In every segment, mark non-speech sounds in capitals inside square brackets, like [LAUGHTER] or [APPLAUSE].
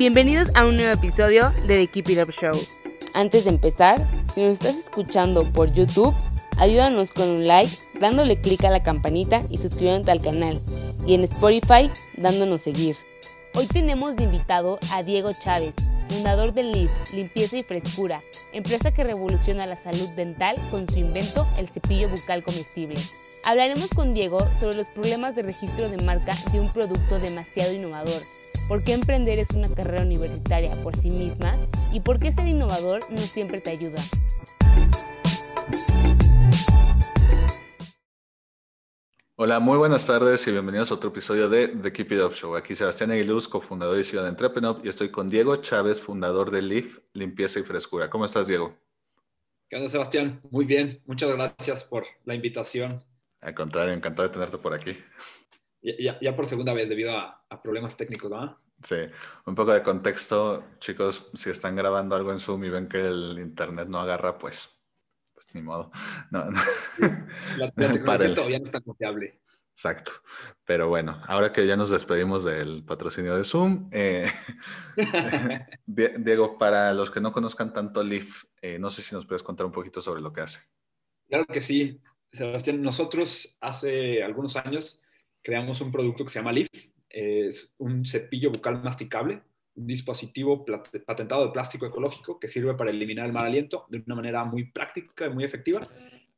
Bienvenidos a un nuevo episodio de The Keep It Up Show. Antes de empezar, si nos estás escuchando por YouTube, ayúdanos con un like, dándole clic a la campanita y suscribiéndote al canal. Y en Spotify, dándonos seguir. Hoy tenemos de invitado a Diego Chávez, fundador de LIF, Limpieza y Frescura, empresa que revoluciona la salud dental con su invento, el cepillo bucal comestible. Hablaremos con Diego sobre los problemas de registro de marca de un producto demasiado innovador, por qué emprender es una carrera universitaria por sí misma y por qué ser innovador no siempre te ayuda. Hola, muy buenas tardes y bienvenidos a otro episodio de The Keep It Up Show. Aquí Sebastián Aguiluz, cofundador y CEO de Entrepreneur, y estoy con Diego Chávez, fundador de LIF, Limpieza y Frescura. ¿Cómo estás, Diego? ¿Qué onda, Sebastián? Muy bien. Muchas gracias por la invitación. Al contrario, encantado de tenerte por aquí. Ya, ya por segunda vez debido a, a problemas técnicos, ¿no? Sí, un poco de contexto, chicos, si están grabando algo en Zoom y ven que el internet no agarra, pues, pues ni modo. No, no. La, la [LAUGHS] tecnología todavía no está confiable. Exacto. Pero bueno, ahora que ya nos despedimos del patrocinio de Zoom, eh, [LAUGHS] Diego, para los que no conozcan tanto Leaf, eh, no sé si nos puedes contar un poquito sobre lo que hace. Claro que sí, Sebastián. Nosotros hace algunos años creamos un producto que se llama Leaf. Es un cepillo bucal masticable, un dispositivo patentado de plástico ecológico que sirve para eliminar el mal aliento de una manera muy práctica y muy efectiva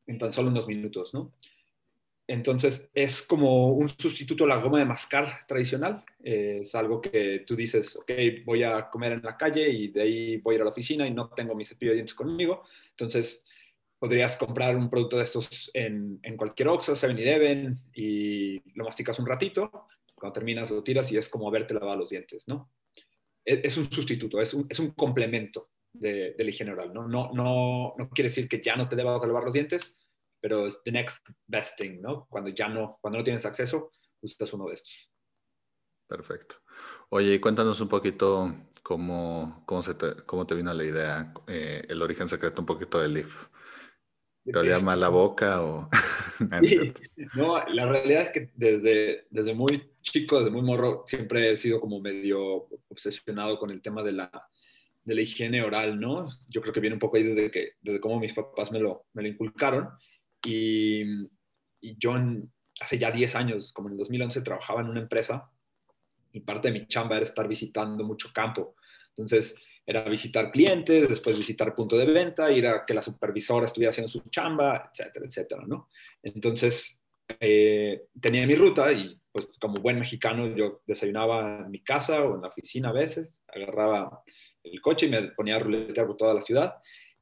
en tan solo unos minutos, ¿no? Entonces, es como un sustituto a la goma de mascar tradicional. Eh, es algo que tú dices, ok, voy a comer en la calle y de ahí voy a ir a la oficina y no tengo mi cepillo de dientes conmigo. Entonces, podrías comprar un producto de estos en, en cualquier Oxxo, 7-Eleven y lo masticas un ratito. Cuando terminas lo tiras y es como haberte lavado los dientes, ¿no? Es, es un sustituto, es un, es un complemento de, de la higiene oral, ¿no? No, no, no quiere decir que ya no te debas lavar los dientes, pero es the next best thing, ¿no? Cuando ya no, cuando no tienes acceso, usas uno de estos. Perfecto. Oye, cuéntanos un poquito cómo, cómo, se te, cómo te vino la idea, eh, el origen secreto un poquito del LIF. [LAUGHS] ¿Te olía mal la boca o...? [LAUGHS] sí. No, la realidad es que desde, desde muy chico, desde muy morro, siempre he sido como medio obsesionado con el tema de la, de la higiene oral, ¿no? Yo creo que viene un poco ahí desde, que, desde cómo mis papás me lo, me lo inculcaron. Y, y yo en, hace ya 10 años, como en el 2011, trabajaba en una empresa y parte de mi chamba era estar visitando mucho campo. Entonces, era visitar clientes, después visitar punto de venta, ir a que la supervisora estuviera haciendo su chamba, etcétera, etcétera, ¿no? Entonces, eh, tenía mi ruta y, pues, como buen mexicano, yo desayunaba en mi casa o en la oficina a veces, agarraba el coche y me ponía a ruletear por toda la ciudad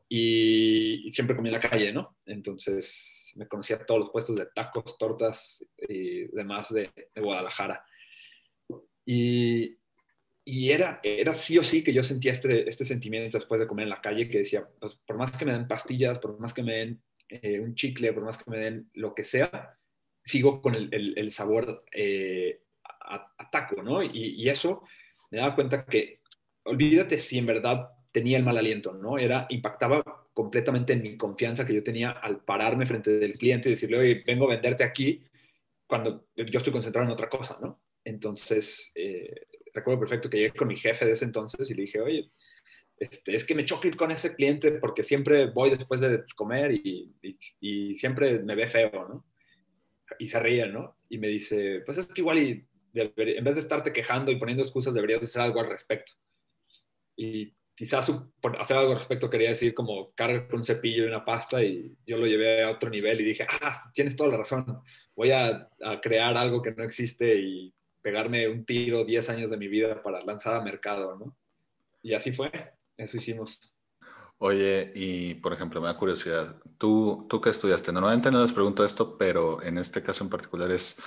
y, siempre comía en la calle, ¿no? Entonces me conocía todos los puestos de tacos, tortas y demás de, de Guadalajara. Y, y, era, era sí o sí que yo sentía este, este sentimiento después de comer en la calle que decía, pues por más que me den pastillas, por más que me den eh, un chicle, por más que me den lo que sea, sigo con el, el, el sabor eh, a, a, taco, ¿no? Y, y eso me daba cuenta que olvídate si en verdad tenía el mal aliento, ¿no? Era, impactaba completamente en mi confianza que yo tenía al pararme frente del cliente y decirle, oye, vengo a venderte aquí cuando yo estoy concentrado en otra cosa, ¿no? Entonces, eh, recuerdo perfecto que llegué con mi jefe de ese entonces y le dije, oye, este, es que me choca ir con ese cliente porque siempre voy después de comer y, y, y siempre me ve feo, ¿no? Y se ríe, ¿no? Y me dice, pues es que igual y debería, en vez de estarte quejando y poniendo excusas, deberías hacer algo al respecto. Y quizás hacer algo al respecto quería decir como cargar con un cepillo y una pasta y yo lo llevé a otro nivel y dije, ah, tienes toda la razón, voy a, a crear algo que no existe y pegarme un tiro 10 años de mi vida para lanzar a mercado, ¿no? Y así fue, eso hicimos. Oye, y por ejemplo, me da curiosidad, ¿tú, tú qué estudiaste? Normalmente no les pregunto esto, pero en este caso en particular es,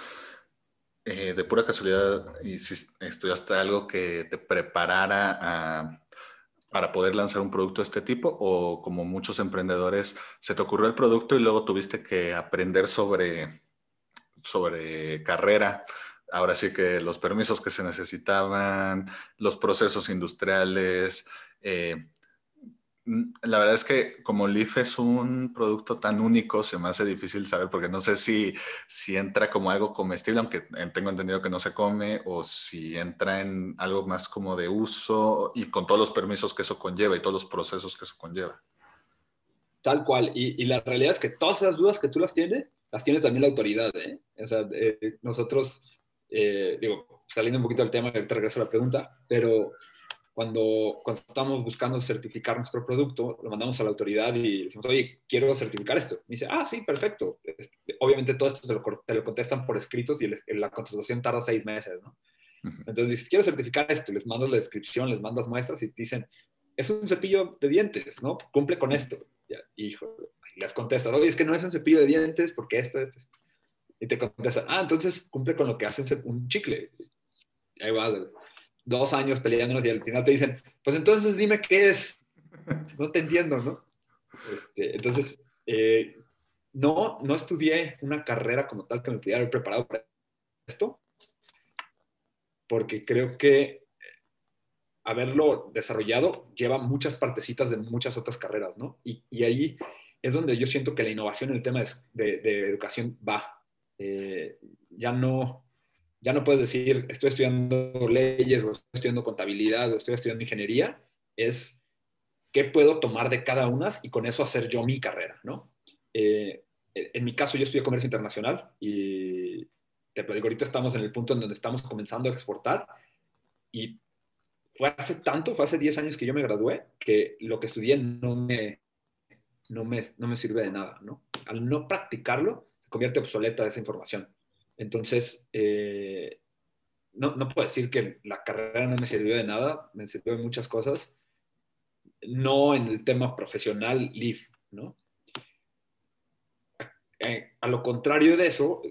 eh, de pura casualidad estudiaste algo que te preparara para poder lanzar un producto de este tipo o como muchos emprendedores se te ocurrió el producto y luego tuviste que aprender sobre, sobre carrera? Ahora sí que los permisos que se necesitaban, los procesos industriales, eh, la verdad es que como Leaf es un producto tan único, se me hace difícil saber porque no sé si, si entra como algo comestible, aunque tengo entendido que no se come, o si entra en algo más como de uso y con todos los permisos que eso conlleva y todos los procesos que eso conlleva. Tal cual. Y, la realidad es que todas esas dudas que tú las tienes, las tiene también la autoridad. ¿eh? O sea, eh, nosotros, eh, digo, saliendo un poquito del tema, te regreso a la pregunta, pero cuando, cuando estamos buscando certificar nuestro producto, lo mandamos a la autoridad y decimos, oye, quiero certificar esto. Me dice, ah, sí, perfecto. Este, obviamente todo esto te lo, te lo contestan por escritos y la contestación tarda seis meses, ¿no? Entonces dices, quiero certificar esto, les mandas la descripción, les mandas muestras y te dicen, es un cepillo de dientes, ¿no? Cumple con esto. Y, hijo, y les contestas, oye, es que no es un cepillo de dientes porque esto, esto, esto. Y te contestan, ah, entonces cumple con lo que hace un, chicle. Ahí va, dos años peleándonos y al final te dicen, pues entonces dime qué es. No te entiendo, ¿no? Este, entonces, eh, no, no estudié una carrera como tal que me pudiera haber preparado para esto, porque creo que haberlo desarrollado lleva muchas partecitas de muchas otras carreras, ¿no? Y, y ahí es donde yo siento que la innovación en el tema de, de, educación va. Eh, ya no, ya no puedes decir, estoy estudiando leyes o estoy estudiando contabilidad o estoy estudiando ingeniería, es qué puedo tomar de cada una y con eso hacer yo mi carrera, ¿no? Eh, en mi caso, yo estudié comercio internacional y te digo, ahorita estamos en el punto en donde estamos comenzando a exportar y fue hace tanto, fue hace 10 años que yo me gradué, que lo que estudié no me, no me, no me sirve de nada, ¿no? Al no practicarlo, convierte obsoleta esa información. Entonces, eh, no, no, puedo decir que la carrera no me sirvió de nada, me sirvió de muchas cosas, no en el tema profesional LIF, ¿no? A, lo contrario de eso,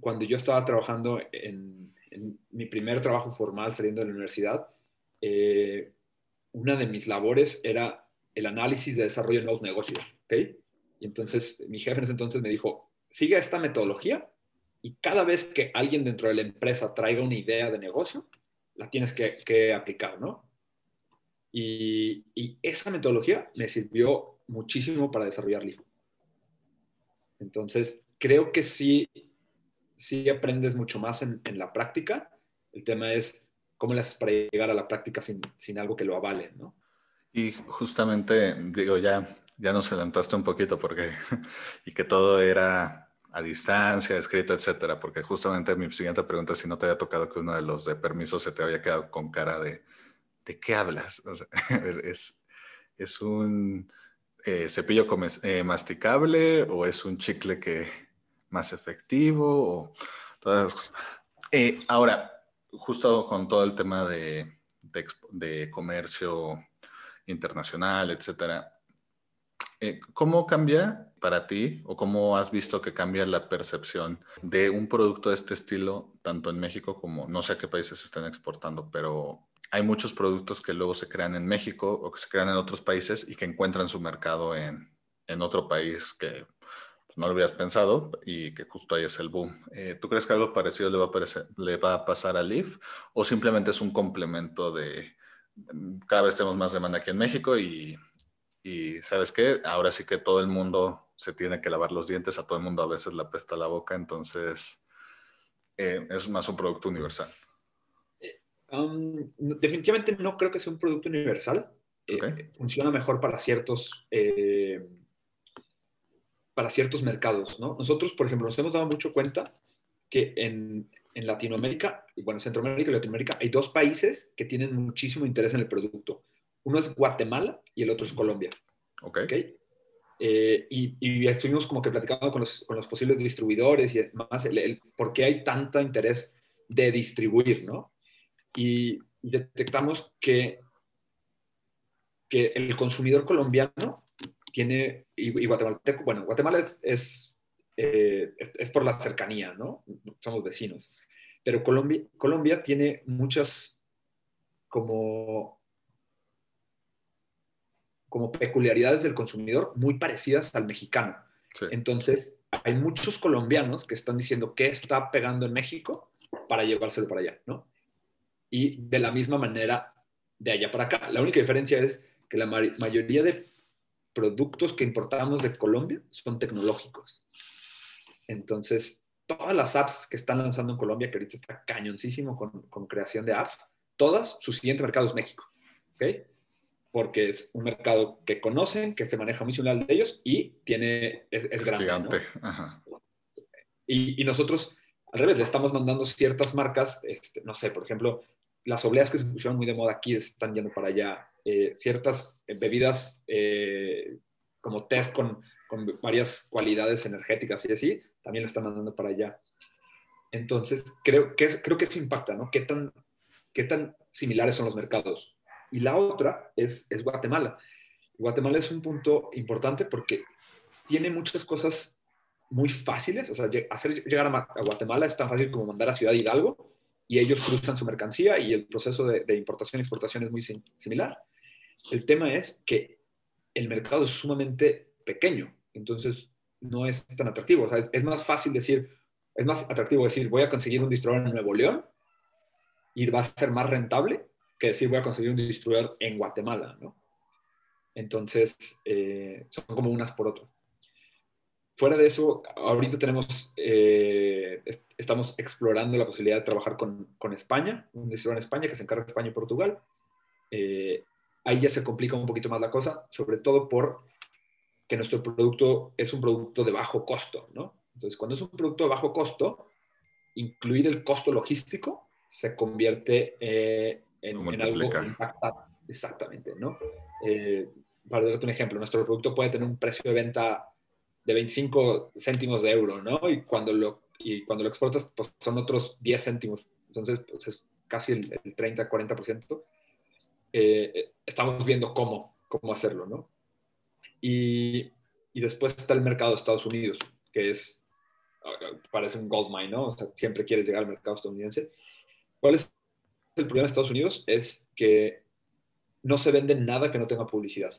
cuando yo estaba trabajando en, mi primer trabajo formal saliendo de la universidad, eh, una de mis labores era el análisis de desarrollo de nuevos negocios, ¿ok? Y entonces mi jefe en ese entonces me dijo, sigue esta metodología y cada vez que alguien dentro de la empresa traiga una idea de negocio, la tienes que, aplicar, ¿no? Y, esa metodología me sirvió muchísimo para desarrollar LIFO. Entonces, creo que sí, sí aprendes mucho más en, la práctica. El tema es cómo le haces para llegar a la práctica sin, sin algo que lo avale, ¿no? Y justamente, digo, ya, ya nos adelantaste un poquito porque, [LAUGHS] y que todo era a distancia, escrito, etcétera, porque justamente mi siguiente pregunta es si no te había tocado que uno de los de permisos se te había quedado con cara de ¿de qué hablas? [LAUGHS] es, es un eh, cepillo eh, masticable o es un chicle que más efectivo o todas eh, ahora, justo con todo el tema de, de, de comercio internacional, etcétera, ¿cómo cambia para ti o cómo has visto que cambia la percepción de un producto de este estilo, tanto en México como no sé a qué países están exportando, pero hay muchos productos que luego se crean en México o que se crean en otros países y que encuentran su mercado en, en otro país que pues, no lo habrías pensado y que justo ahí es el boom. Eh, ¿Tú crees que algo parecido le va, a le va a pasar a Leaf o simplemente es un complemento de cada vez tenemos más demanda aquí en México y y sabes qué, ahora sí que todo el mundo se tiene que lavar los dientes, a todo el mundo a veces la pesta la boca, entonces eh, es más un producto universal. Eh, um, definitivamente no creo que sea un producto universal. Eh, funciona mejor para ciertos, para ciertos mercados. ¿no? Nosotros, por ejemplo, nos hemos dado mucho cuenta que en, en Latinoamérica, bueno, Centroamérica y Latinoamérica, hay dos países que tienen muchísimo interés en el producto. Uno es Guatemala y el otro es Colombia. Ok. ¿okay? Eh, y, estuvimos como que platicando con los, con los posibles distribuidores y más el, por qué hay tanto interés de distribuir, ¿no? Y, detectamos que, que el consumidor colombiano tiene, y, guatemalteco, bueno, Guatemala es, es, eh, es, por la cercanía, ¿no? Somos vecinos. Pero Colombia, Colombia tiene muchas como, como peculiaridades del consumidor muy parecidas al mexicano. Entonces, hay muchos colombianos que están diciendo qué está pegando en México para llevárselo para allá, ¿no? Y de la misma manera, de allá para acá. La única diferencia es que la mayoría de productos que importamos de Colombia son tecnológicos. Entonces, todas las apps que están lanzando en Colombia, que ahorita está cañoncísimo con, creación de apps, todas, su siguiente mercado es México. ¿ok? Porque es un mercado que conocen, que se maneja muy similar de ellos y tiene, es, grande. Y, nosotros, al revés, le estamos mandando ciertas marcas, este, no sé, por ejemplo, las obleas que se pusieron muy de moda aquí están yendo para allá. Eh, ciertas bebidas eh, como test con, con, varias cualidades energéticas y así, también lo están mandando para allá. Entonces, creo que, creo que eso impacta, ¿no? ¿Qué tan, qué tan similares son los mercados? Y la otra es, Guatemala. Guatemala es un punto importante porque tiene muchas cosas muy fáciles, o sea, hacer llegar a, Guatemala es tan fácil como mandar a Ciudad Hidalgo y ellos cruzan su mercancía y el proceso de, de importación y exportación es muy similar. El tema es que el mercado es sumamente pequeño, entonces no es tan atractivo. O sea, es más fácil decir, es más atractivo decir, voy a conseguir un distribuidor en Nuevo León y va a ser más rentable que decir, voy a conseguir un distribuidor en Guatemala, ¿no? Entonces, eh, son como unas por otras. Fuera de eso, ahorita tenemos, eh, estamos explorando la posibilidad de trabajar con, con, España, un distribuidor en España que se encarga de España y Portugal. Eh, ahí ya se complica un poquito más la cosa, sobre todo por que nuestro producto es un producto de bajo costo, ¿no? Entonces, cuando es un producto de bajo costo, incluir el costo logístico se convierte eh, en, algo que impacta exactamente, ¿no? Eh, para darte un ejemplo, nuestro producto puede tener un precio de venta de 25 céntimos de euro, ¿no? Y cuando lo, y cuando lo exportas, pues son otros 10 céntimos. Entonces, pues es casi el, el 30-40%. Eh, estamos viendo cómo, cómo hacerlo, ¿no? Y, y, después está el mercado de Estados Unidos, que es, parece un gold mine, ¿no? O sea, siempre quieres llegar al mercado estadounidense. ¿Cuál es el problema de Estados Unidos? Es que no se vende nada que no tenga publicidad,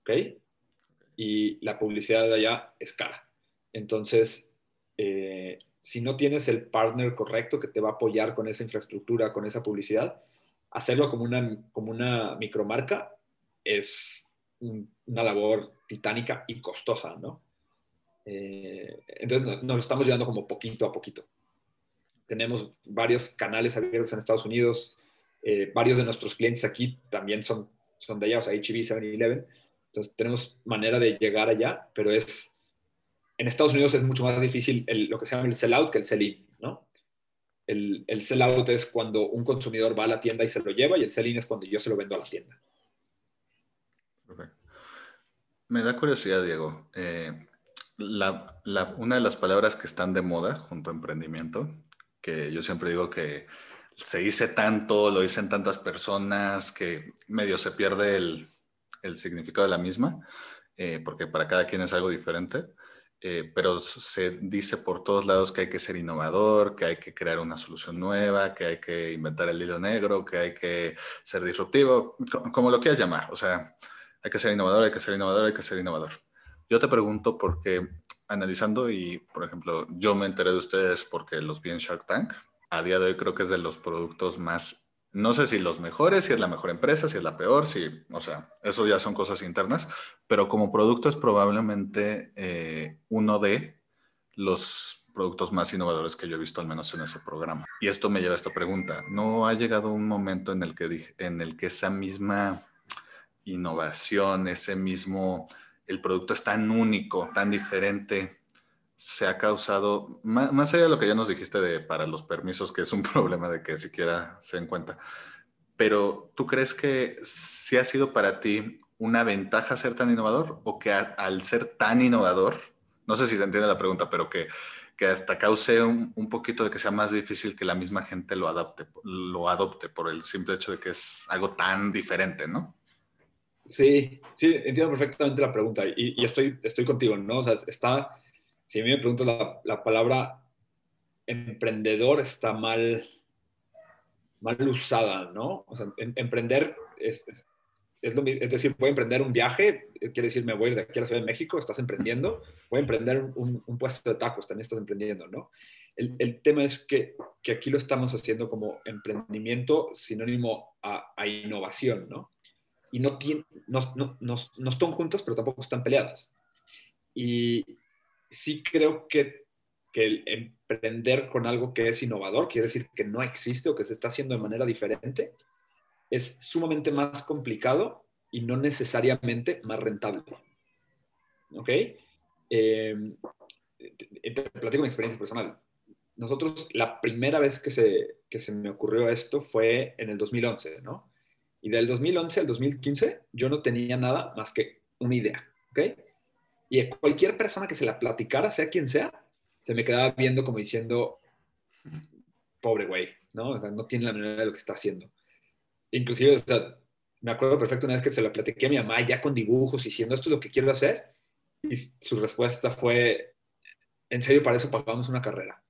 ¿ok? Y la publicidad de allá es cara. Entonces, eh, si no tienes el partner correcto que te va a apoyar con esa infraestructura, con esa publicidad, hacerlo como una, como una micromarca es una labor titánica y costosa, ¿no? Eh, entonces nos estamos llevando como poquito a poquito. Tenemos varios canales abiertos en Estados Unidos, eh, varios de nuestros clientes aquí también son, son de allá, o sea, HB, 7-Eleven. Entonces tenemos manera de llegar allá, pero es, en Estados Unidos es mucho más difícil lo que se llama el sell-out que el sell-in, ¿no? El, el sell-out es cuando un consumidor va a la tienda y se lo lleva y el sell-in es cuando yo se lo vendo a la tienda. Me da curiosidad, Diego. Eh, una de las palabras que están de moda junto a emprendimiento, que yo siempre digo que se dice tanto, lo dicen tantas personas, que medio se pierde el, significado de la misma, eh, porque para cada quien es algo diferente. Eh, pero se dice por todos lados que hay que ser innovador, que hay que crear una solución nueva, que hay que inventar el hilo negro, que hay que ser disruptivo, como lo quieras llamar. O sea, hay que ser innovador, hay que ser innovador, hay que ser innovador. Yo te pregunto porque analizando y, por ejemplo, yo me enteré de ustedes porque los vi en Shark Tank. A día de hoy creo que es de los productos más, no sé si los mejores, si es la mejor empresa, si es la peor, si, o sea, eso ya son cosas internas, pero como producto es probablemente eh, uno de los productos más innovadores que yo he visto al menos en ese programa. Y esto me lleva a esta pregunta. ¿No ha llegado un momento en el que, en el que esa misma innovación, ese mismo, el producto es tan único, tan diferente, se ha causado, más, allá de lo que ya nos dijiste de para los permisos, que es un [LAUGHS] problema de que siquiera se den pero ¿tú crees que sí ha sido para ti una ventaja ser tan innovador o que al ser tan innovador, no sé si se entiende la pregunta, pero que, que hasta cause un, un, poquito de que sea más difícil que la misma gente lo adopte, lo adopte por el simple hecho de que es algo tan diferente, ¿no? Sí, sí, entiendo perfectamente la pregunta y, estoy, estoy contigo, ¿no? O sea, está, si a mí me preguntas la, palabra emprendedor está mal, mal usada, ¿no? O sea, em, emprender es, es, lo, es, decir, voy a emprender un viaje, eh, quiere decir, me voy de aquí a la Ciudad de México, estás emprendiendo, voy a emprender un, un puesto de tacos, también estás emprendiendo, ¿no? El, el tema es que, que, aquí lo estamos haciendo como emprendimiento sinónimo a, a innovación, ¿no? Y no, tiene, no, no, no, no están juntos, pero tampoco están peleadas. Y sí creo que, que el emprender con algo que es innovador, quiere decir que no existe o que se está haciendo de manera diferente, es sumamente más complicado y no necesariamente más rentable. ¿Ok? Eh, te, platico mi experiencia personal. Nosotros, la primera vez que se, que se me ocurrió esto fue en el 2011, ¿no? Y del 2011 al 2015 yo no tenía nada más que una idea, ¿ok? Y cualquier persona que se la platicara, sea quien sea, se me quedaba viendo como diciendo, pobre güey, ¿no? O sea, no tiene la manera de lo que está haciendo inclusive, o sea, me acuerdo perfecto una vez que se la platiqué a mi mamá ya con dibujos diciendo esto es lo que quiero hacer y su respuesta fue, en serio, para eso pagamos una carrera.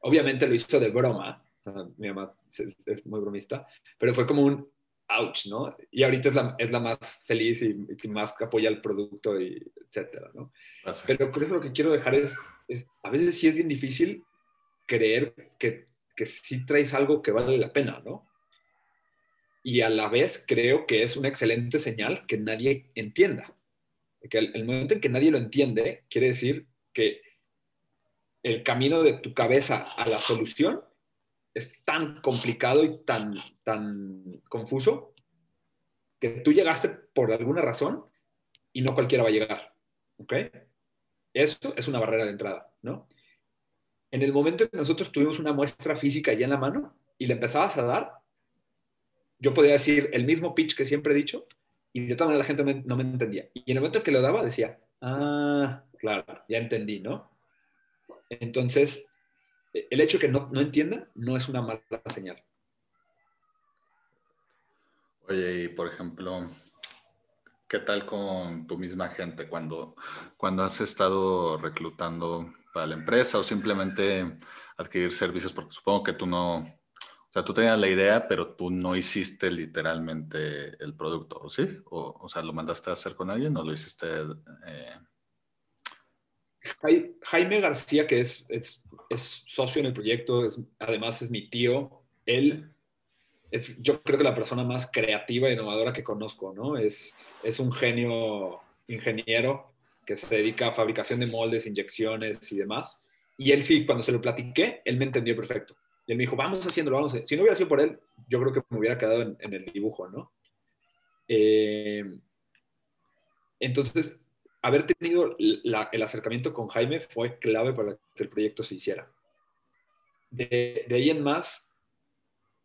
Obviamente lo hizo de broma, mi mamá es, muy bromista, pero fue como un ouch, ¿no? Y ahorita es la, es la más feliz y, y, más apoya el producto, y etcétera, ¿no? Así. Pero por eso lo que quiero dejar es, es, a veces sí es bien difícil creer que, que sí traes algo que vale la pena, ¿no? y a la vez creo que es una excelente señal que nadie entienda. Que el, el, momento en que nadie lo entiende, quiere decir que el camino de tu cabeza a la solución es tan complicado y tan, tan confuso que tú llegaste por alguna razón y no cualquiera va a llegar. ¿Ok? Eso es una barrera de entrada, ¿no? En el momento en que nosotros tuvimos una muestra física ya en la mano y le empezabas a dar, yo podía decir el mismo pitch que siempre he dicho y de todas maneras la gente no me entendía. Y en el momento que lo daba decía, ah, claro, ya entendí, ¿no? Entonces, el hecho de que no, no entienda no es una mala señal. Oye, y por ejemplo, ¿qué tal con tu misma gente cuando, cuando has estado reclutando para la empresa o simplemente adquirir servicios? Porque supongo que tú no, o sea, tú tenías la idea, pero tú no hiciste literalmente el producto, ¿o sí? O, o sea, ¿lo mandaste a hacer con alguien o lo hiciste? Eh... Jaime García, que es, es, es, socio en el proyecto, es, además es mi tío, él es yo creo que la persona más creativa e innovadora que conozco, ¿no? Es, es un genio ingeniero que se dedica a fabricación de moldes, inyecciones y demás. Y él sí, cuando se lo platiqué, él me entendió perfecto. Y él me dijo, vamos haciéndolo, vamos. Si no hubiera sido por él, yo creo que me hubiera quedado en, el dibujo, ¿no? Eh, entonces, haber tenido la, el acercamiento con Jaime fue clave para que el proyecto se hiciera. De, de, ahí en más,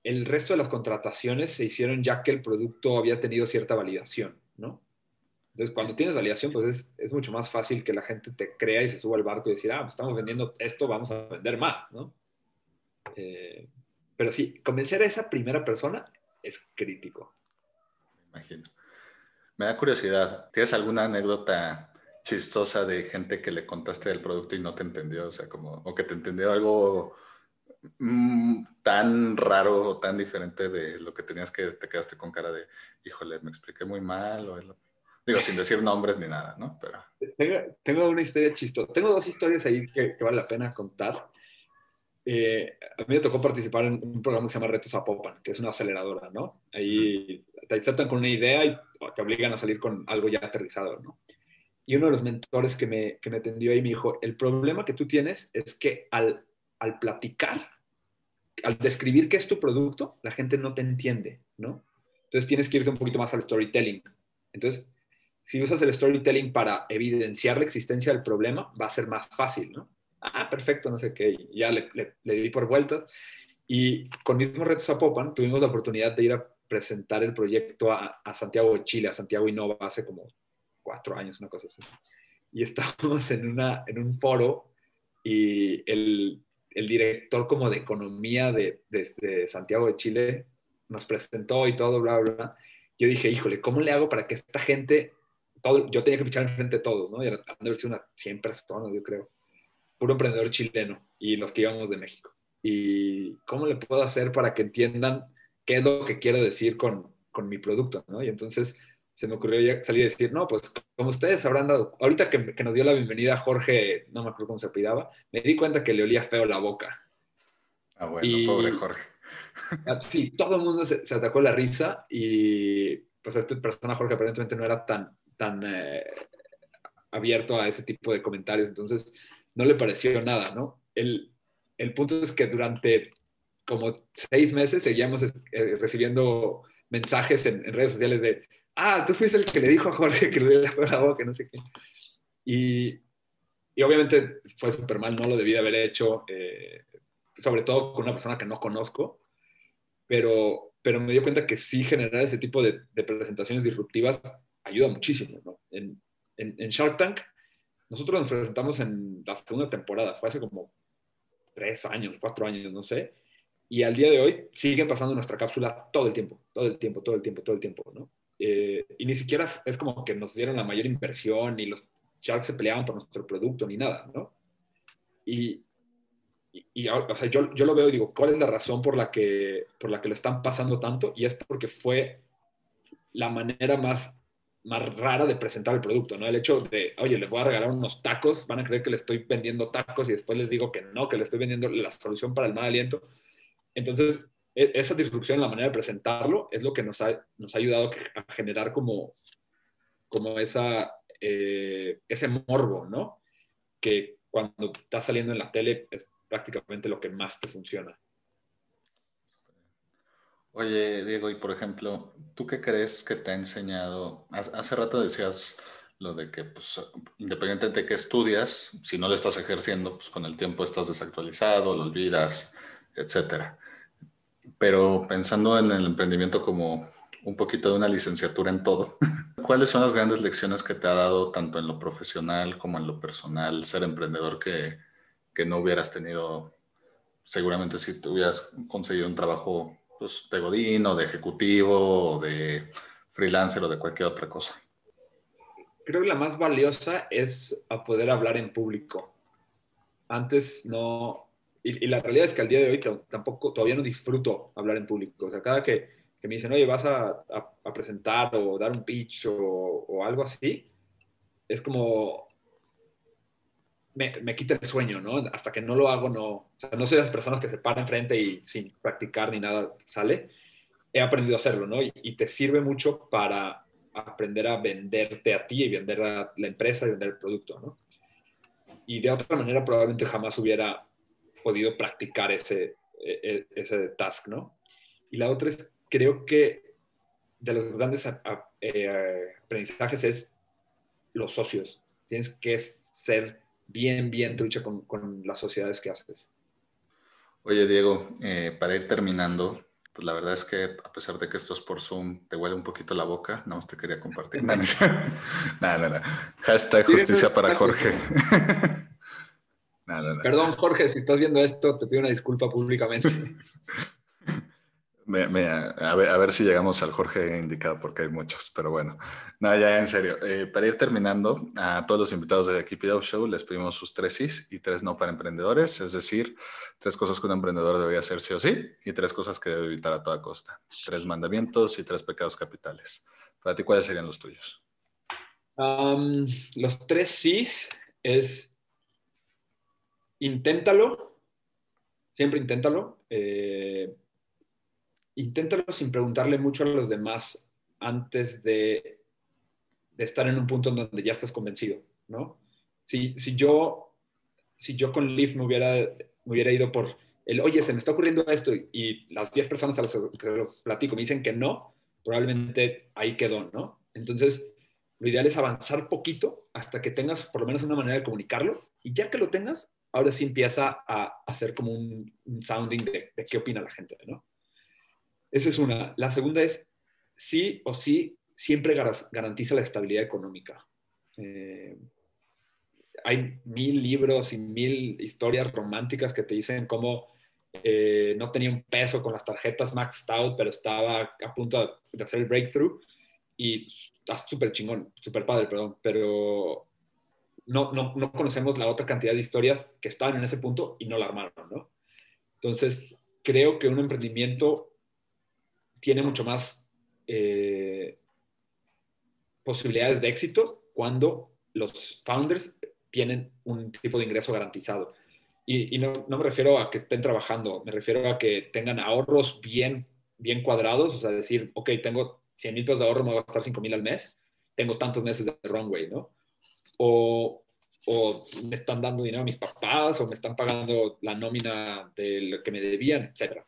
el resto de las contrataciones se hicieron ya que el producto había tenido cierta validación, ¿no? Entonces, cuando tienes validación, pues es, es mucho más fácil que la gente te crea y se suba al barco y decir, ah, pues estamos vendiendo esto, vamos a vender más, ¿no? Eh, pero sí, convencer a esa primera persona es crítico. Imagino. Me da curiosidad, ¿tienes alguna anécdota chistosa de gente que le contaste el producto y no te entendió? O sea, como, o que te entendió algo mmm, tan raro o tan diferente de lo que tenías que te quedaste con cara de, híjole, me expliqué muy mal. O digo, sin decir nombres ni nada, ¿no? Pero... Tengo, tengo una historia chistosa. Tengo dos historias ahí que, que vale la pena contar. Eh, a mí me tocó participar en un programa que se llama Retos Zapopan, que es una aceleradora, ¿no? Ahí te aceptan con una idea y te obligan a salir con algo ya aterrizado, ¿no? Y uno de los mentores que me, que me atendió ahí me dijo, el problema que tú tienes es que al, al platicar, al describir qué es tu producto, la gente no te entiende, ¿no? Entonces tienes que irte un poquito más al storytelling. Entonces, si usas el storytelling para evidenciar la existencia del problema, va a ser más fácil, ¿no? ah, perfecto, no sé qué, ya le, le, le di por vueltas. Y con mismo Reto Zapopan tuvimos la oportunidad de ir a presentar el proyecto a, a, Santiago de Chile, a Santiago Innova, hace como cuatro años, una cosa así. Y estábamos en, una, en un foro y el, el director como de economía de, de, de, Santiago de Chile nos presentó y todo, bla, bla. Yo dije, híjole, ¿cómo le hago para que esta gente, todo, yo tenía que pichar enfrente de todos, ¿no? Y sido unas 100 personas, yo creo puro emprendedor chileno y los que íbamos de México. ¿Y cómo le puedo hacer para que entiendan qué es lo que quiero decir con, con mi producto? ¿no? Y entonces se me ocurrió ya salir a decir, no, pues como ustedes habrán dado, ahorita que, que, nos dio la bienvenida Jorge, no me acuerdo cómo se apellidaba, me di cuenta que le olía feo la boca. Ah, bueno, pobre Jorge. Ah, sí, todo el mundo se, atacó la risa y pues esta persona, Jorge, aparentemente no era tan, tan eh, abierto a ese tipo de comentarios, entonces no le pareció nada, ¿no? El, el punto es que durante como seis meses seguíamos eh, recibiendo mensajes en, redes sociales de, ah, tú fuiste el que le dijo a Jorge que le dio la boca, no sé qué. Y, y obviamente fue súper mal, no lo debí de haber hecho, eh, sobre todo con una persona que no conozco, pero, pero me dio cuenta que sí generar ese tipo de, de presentaciones disruptivas ayuda muchísimo. ¿no? En, en, en, Shark Tank, nosotros nos presentamos en la segunda temporada, fue hace como tres años, cuatro años, no sé, y al día de hoy siguen pasando nuestra cápsula todo el tiempo, todo el tiempo, todo el tiempo, todo el tiempo, ¿no? Eh, y ni siquiera es como que nos dieron la mayor inversión, y los Sharks se peleaban por nuestro producto, ni nada, ¿no? Y, y, o sea, yo, yo, lo veo y digo, ¿cuál es la razón por la, que, por la que lo están pasando tanto? Y es porque fue la manera más, más rara de presentar el producto, ¿no? El hecho de, oye, les voy a regalar unos tacos, van a creer que le estoy vendiendo tacos y después les digo que no, que le estoy vendiendo la solución para el mal aliento. Entonces, esa disrupción en la manera de presentarlo es lo que nos ha, ayudado a generar como, eh, ese morbo, ¿no? Que cuando está saliendo en la tele es prácticamente lo que más te funciona. Oye, Diego, y por ejemplo, ¿tú qué crees que te ha enseñado? Hace rato decías lo de que, pues, independientemente de que estudias, si no lo estás ejerciendo, pues con el tiempo estás desactualizado, lo olvidas, etcétera. Pero pensando en el emprendimiento como un poquito de una licenciatura en todo, [LAUGHS] ¿cuáles son las grandes lecciones que te ha dado tanto en lo profesional como en lo personal ser emprendedor que, que no hubieras tenido seguramente si te hubieras conseguido un trabajo pues, de godín o de ejecutivo o de freelancer o de cualquier otra cosa? Creo que la más valiosa es a poder hablar en público. Antes no, y, la realidad es que al día de hoy tampoco, todavía no disfruto hablar en público. O sea, cada que, que me dicen, oye, vas a, a, presentar o dar un pitch o, o algo así, es como, me, me, quita el sueño, ¿no? Hasta que no lo hago, no. O sea, no soy de las personas que se paran enfrente y sin practicar ni nada sale. He aprendido a hacerlo, ¿no? Y, te sirve mucho para aprender a venderte a ti y vender a la empresa y vender el producto, ¿no? Y de otra manera probablemente jamás hubiera podido practicar ese, e, e, ese task, ¿no? Y la otra es, creo que de los grandes eh, aprendizajes es los socios. Tienes que ser bien, bien trucha con, con las sociedades que haces. Oye, Diego, eh, para ir terminando, pues la verdad es que a pesar de que esto es por Zoom, te huele un poquito la boca, no, te quería compartir. [LAUGHS] Nada, [LAUGHS] no, no, Hashtag justicia para Jorge. [LAUGHS] Perdón, Jorge, si estás viendo esto, te pido una disculpa públicamente. [LAUGHS] a, ver, a, ver, si llegamos al Jorge indicado, porque hay muchos, pero bueno. No, ya en serio. Eh, para ir terminando, a todos los invitados de Keep It Show les pedimos sus tres sí y tres no para emprendedores, es decir, tres cosas que un emprendedor debería hacer sí o sí y tres cosas que debe evitar a toda costa. Tres mandamientos y tres pecados capitales. Para ti, ¿cuáles serían los tuyos? los tres sí es inténtalo, siempre inténtalo. Eh, inténtalo sin preguntarle mucho a los demás antes de, estar en un punto en donde ya estás convencido, ¿no? Si, si yo, si yo con Leaf me hubiera, me hubiera ido por el, oye, se me está ocurriendo esto y las 10 personas a las que lo platico me dicen que no, probablemente ahí quedó, ¿no? Entonces, lo ideal es avanzar poquito hasta que tengas por lo menos una manera de comunicarlo y ya que lo tengas, ahora sí empieza a hacer como un, sounding de, de, qué opina la gente, ¿no? Esa es una. La segunda es, sí o sí, siempre garantiza la estabilidad económica. Eh, hay mil libros y mil historias románticas que te dicen cómo eh, no tenía un peso con las tarjetas maxed out, pero estaba a punto de hacer el breakthrough y está súper chingón, súper padre, perdón, pero no, no, no, conocemos la otra cantidad de historias que estaban en ese punto y no la armaron, ¿no? Entonces, creo que un emprendimiento tiene mucho más eh, posibilidades de éxito cuando los founders tienen un tipo de ingreso garantizado. Y, y no, no, me refiero a que estén trabajando, me refiero a que tengan ahorros bien, bien cuadrados, o sea, decir, ok, tengo 100 mil pesos de ahorro, me voy a gastar 5 mil al mes, tengo tantos meses de runway, ¿no? O, o me están dando dinero a mis papás, o me están pagando la nómina de lo que me debían, etc.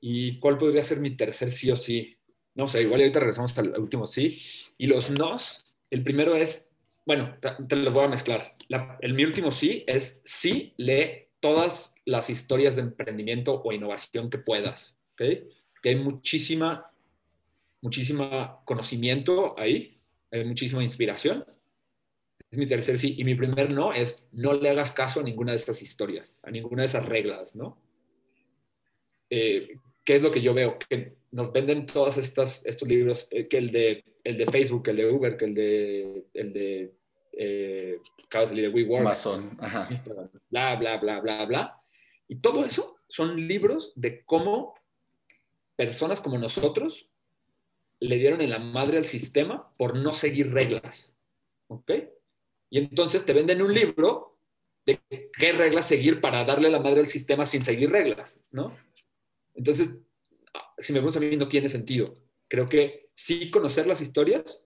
¿Y cuál podría ser mi tercer sí o sí? No sé, igual ahorita regresamos al último sí. Y los nos, el primero es, bueno, te, los voy a mezclar. el, mi último sí es sí, lee todas las historias de emprendimiento o innovación que puedas, ¿ok? Que hay muchísima, muchísima conocimiento ahí hay muchísima inspiración. Es mi tercer sí. Y mi primer no es no le hagas caso a ninguna de estas historias, a ninguna de esas reglas, ¿no? Eh, ¿Qué es lo que yo veo? Que nos venden todos estos, estos libros, eh, que el de, el de Facebook, el de Uber, que el de, el de, eh, de WeWork, Amazon, Instagram, bla, bla, bla, bla, bla. Y todo eso son libros de cómo personas como nosotros le dieron en la madre al sistema por no seguir reglas. ¿Ok? Y entonces te venden un libro de qué reglas seguir para darle la madre al sistema sin seguir reglas, ¿no? Entonces, si me preguntas a mí, no tiene sentido. Creo que sí conocer las historias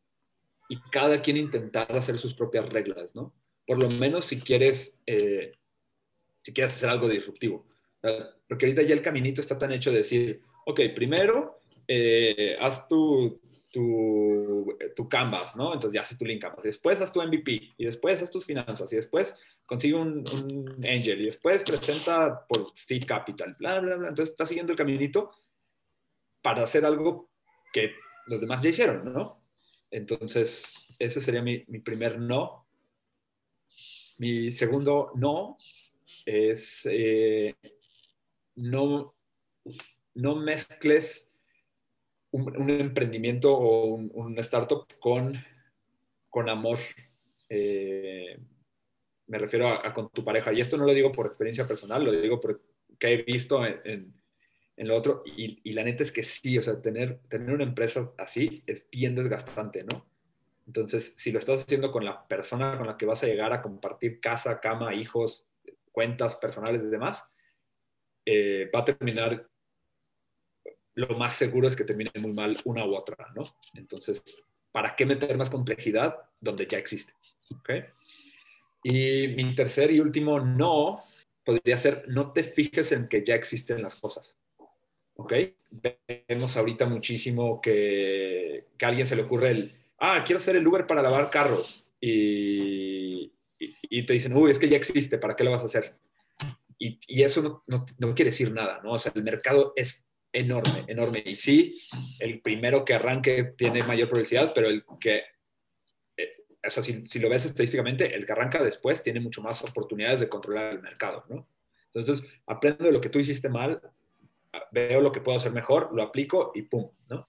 y cada quien intentar hacer sus propias reglas, ¿no? Por lo menos si quieres, eh, si quieres hacer algo disruptivo. Porque ahorita ya el caminito está tan hecho de decir, ok, primero eh, haz tu, tu, tu, Canvas, ¿no? Entonces ya haces tu link Canvas. Después haz tu MVP y después haz tus finanzas y después consigue un, un angel y después presenta por Seed Capital, bla, bla, bla. Entonces estás siguiendo el caminito para hacer algo que los demás ya hicieron, ¿no? Entonces, ese sería mi, mi primer no. Mi segundo no es eh, no, no mezcles un, emprendimiento o un, startup con, con amor. Eh, me refiero a, con tu pareja. Y esto no lo digo por experiencia personal, lo digo porque he visto en, en, lo otro. Y, y, la neta es que sí, o sea, tener, tener una empresa así es bien desgastante, ¿no? Entonces, si lo estás haciendo con la persona con la que vas a llegar a compartir casa, cama, hijos, cuentas personales y demás, eh, va a terminar lo más seguro es que termine muy mal una u otra, ¿no? Entonces, ¿para qué meter más complejidad donde ya existe? ¿Ok? Y mi tercer y último no podría ser, no te fijes en que ya existen las cosas. ¿Ok? Vemos ahorita muchísimo que, que a alguien se le ocurre el, ah, quiero hacer el Uber para lavar carros. Y, y, te dicen, uy, es que ya existe, ¿para qué lo vas a hacer? Y, y eso no, no, no, quiere decir nada, ¿no? O sea, el mercado es enorme, enorme. Y sí, el primero que arranque tiene mayor probabilidad, pero el que, eh, o sea, si, lo ves estadísticamente, el que arranca después tiene mucho más oportunidades de controlar el mercado, ¿no? Entonces, aprendo de lo que tú hiciste mal, veo lo que puedo hacer mejor, lo aplico y pum, ¿no?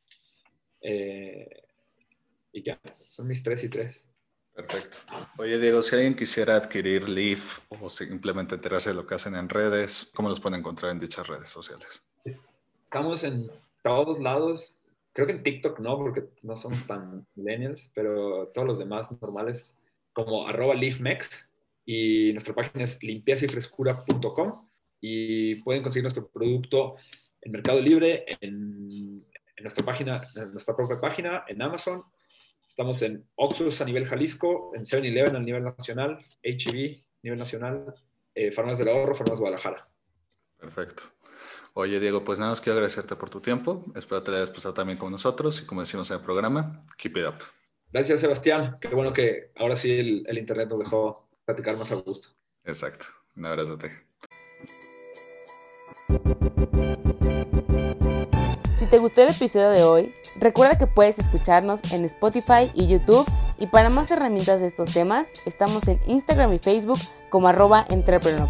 Eh, y ya, son mis tres y tres. Perfecto. Oye, Diego, si alguien quisiera adquirir Leaf o simplemente enterarse de lo que hacen en redes, ¿cómo los pueden encontrar en dichas redes sociales? Estamos en todos lados. Creo que en TikTok no, porque no somos tan millennials, pero todos los demás normales, como arroba leafmex. Y nuestra página es limpiasyfrescura.com y pueden conseguir nuestro producto en Mercado Libre, en, nuestra página, nuestra propia página, en Amazon. Estamos en Oxus a nivel Jalisco, en 7-Eleven a nivel nacional, HB a nivel nacional, eh, Farmas del Ahorro, Farmas Guadalajara. Perfecto. Oye, Diego, pues nada más quiero agradecerte por tu tiempo. Espero te hayas pasado también con nosotros y como decimos en el programa, keep it up. Gracias, Sebastián. Qué bueno que ahora sí el, Internet nos dejó platicar más a gusto. Exacto. Un abrazo a ti. Si te gustó el episodio de hoy, recuerda que puedes escucharnos en Spotify y YouTube y para más herramientas de estos temas, estamos en Instagram y Facebook como arroba entrepreneur.